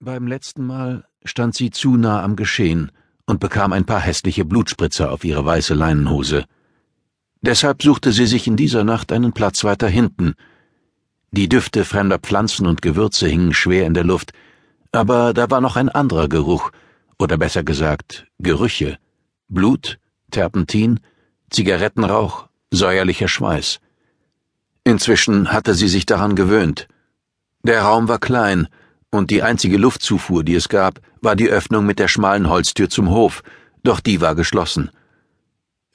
Beim letzten Mal stand sie zu nah am Geschehen und bekam ein paar hässliche Blutspritzer auf ihre weiße Leinenhose. Deshalb suchte sie sich in dieser Nacht einen Platz weiter hinten. Die Düfte fremder Pflanzen und Gewürze hingen schwer in der Luft, aber da war noch ein anderer Geruch, oder besser gesagt Gerüche. Blut, Terpentin, Zigarettenrauch, säuerlicher Schweiß. Inzwischen hatte sie sich daran gewöhnt. Der Raum war klein, und die einzige Luftzufuhr, die es gab, war die Öffnung mit der schmalen Holztür zum Hof, doch die war geschlossen.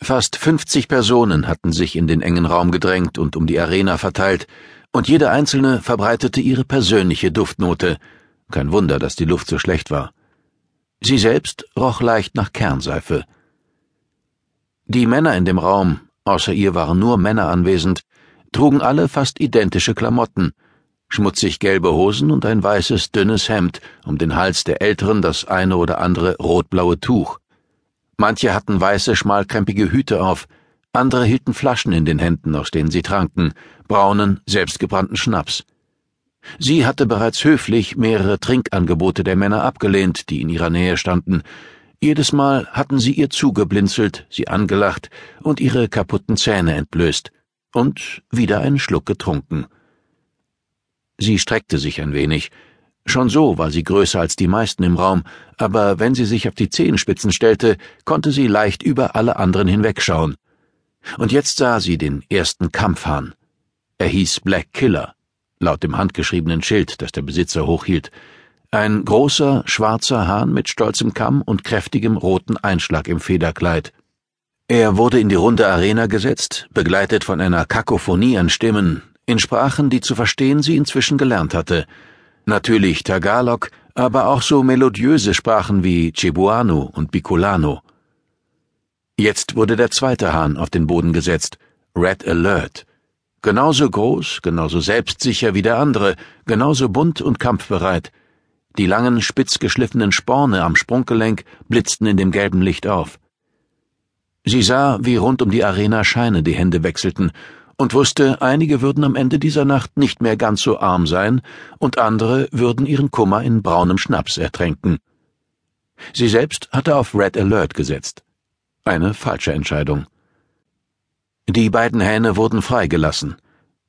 Fast fünfzig Personen hatten sich in den engen Raum gedrängt und um die Arena verteilt, und jede einzelne verbreitete ihre persönliche Duftnote. Kein Wunder, dass die Luft so schlecht war. Sie selbst roch leicht nach Kernseife. Die Männer in dem Raum, außer ihr waren nur Männer anwesend, trugen alle fast identische Klamotten, schmutzig gelbe Hosen und ein weißes, dünnes Hemd, um den Hals der Älteren das eine oder andere rotblaue Tuch. Manche hatten weiße, schmalkrempige Hüte auf, andere hielten Flaschen in den Händen, aus denen sie tranken, braunen, selbstgebrannten Schnaps. Sie hatte bereits höflich mehrere Trinkangebote der Männer abgelehnt, die in ihrer Nähe standen. Jedes Mal hatten sie ihr zugeblinzelt, sie angelacht und ihre kaputten Zähne entblößt und wieder einen Schluck getrunken. Sie streckte sich ein wenig. Schon so war sie größer als die meisten im Raum, aber wenn sie sich auf die Zehenspitzen stellte, konnte sie leicht über alle anderen hinwegschauen. Und jetzt sah sie den ersten Kampfhahn. Er hieß Black Killer, laut dem handgeschriebenen Schild, das der Besitzer hochhielt. Ein großer, schwarzer Hahn mit stolzem Kamm und kräftigem roten Einschlag im Federkleid. Er wurde in die runde Arena gesetzt, begleitet von einer Kakophonie an Stimmen, in Sprachen, die zu verstehen sie inzwischen gelernt hatte. Natürlich Tagalog, aber auch so melodiöse Sprachen wie Cebuano und Bicolano. Jetzt wurde der zweite Hahn auf den Boden gesetzt, Red Alert. Genauso groß, genauso selbstsicher wie der andere, genauso bunt und kampfbereit. Die langen, spitz geschliffenen Sporne am Sprunggelenk blitzten in dem gelben Licht auf. Sie sah, wie rund um die Arena Scheine die Hände wechselten und wusste, einige würden am Ende dieser Nacht nicht mehr ganz so arm sein und andere würden ihren Kummer in braunem Schnaps ertränken. Sie selbst hatte auf Red Alert gesetzt. Eine falsche Entscheidung. Die beiden Hähne wurden freigelassen.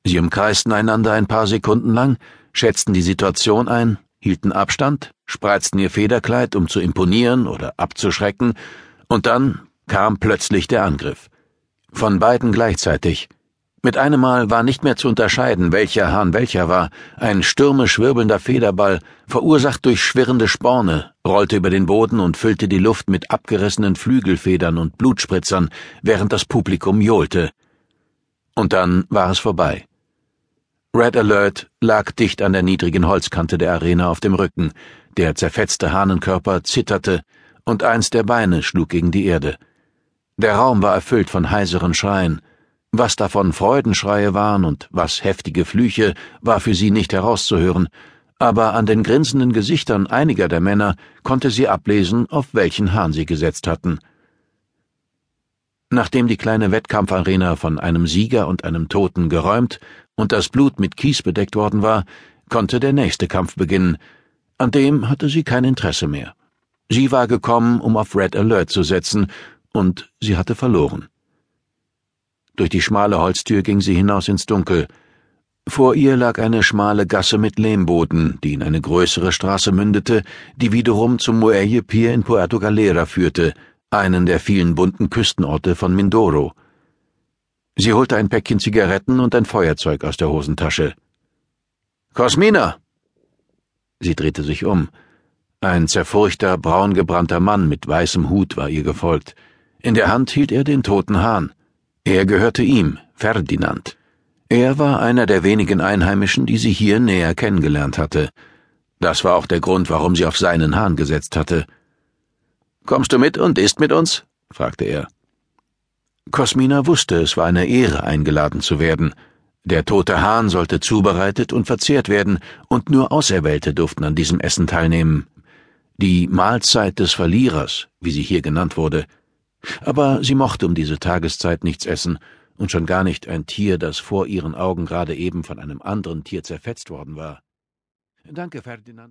Sie umkreisten einander ein paar Sekunden lang, schätzten die Situation ein, hielten Abstand, spreizten ihr Federkleid, um zu imponieren oder abzuschrecken, und dann kam plötzlich der Angriff. Von beiden gleichzeitig, mit einem Mal war nicht mehr zu unterscheiden, welcher Hahn welcher war. Ein stürmisch wirbelnder Federball, verursacht durch schwirrende Sporne, rollte über den Boden und füllte die Luft mit abgerissenen Flügelfedern und Blutspritzern, während das Publikum johlte. Und dann war es vorbei. Red Alert lag dicht an der niedrigen Holzkante der Arena auf dem Rücken, der zerfetzte Hahnenkörper zitterte, und eins der Beine schlug gegen die Erde. Der Raum war erfüllt von heiseren Schreien, was davon Freudenschreie waren und was heftige Flüche, war für sie nicht herauszuhören, aber an den grinsenden Gesichtern einiger der Männer konnte sie ablesen, auf welchen Hahn sie gesetzt hatten. Nachdem die kleine Wettkampfarena von einem Sieger und einem Toten geräumt und das Blut mit Kies bedeckt worden war, konnte der nächste Kampf beginnen. An dem hatte sie kein Interesse mehr. Sie war gekommen, um auf Red Alert zu setzen, und sie hatte verloren. Durch die schmale Holztür ging sie hinaus ins Dunkel. Vor ihr lag eine schmale Gasse mit Lehmboden, die in eine größere Straße mündete, die wiederum zum Muelle Pier in Puerto Galera führte, einen der vielen bunten Küstenorte von Mindoro. Sie holte ein Päckchen Zigaretten und ein Feuerzeug aus der Hosentasche. Cosmina! Sie drehte sich um. Ein zerfurchter, braungebrannter Mann mit weißem Hut war ihr gefolgt. In der Hand hielt er den toten Hahn. Er gehörte ihm, Ferdinand. Er war einer der wenigen Einheimischen, die sie hier näher kennengelernt hatte. Das war auch der Grund, warum sie auf seinen Hahn gesetzt hatte. Kommst du mit und isst mit uns? fragte er. Cosmina wusste, es war eine Ehre, eingeladen zu werden. Der tote Hahn sollte zubereitet und verzehrt werden, und nur Auserwählte durften an diesem Essen teilnehmen. Die Mahlzeit des Verlierers, wie sie hier genannt wurde, aber sie mochte um diese Tageszeit nichts essen, und schon gar nicht ein Tier, das vor ihren Augen gerade eben von einem anderen Tier zerfetzt worden war. Danke, Ferdinand.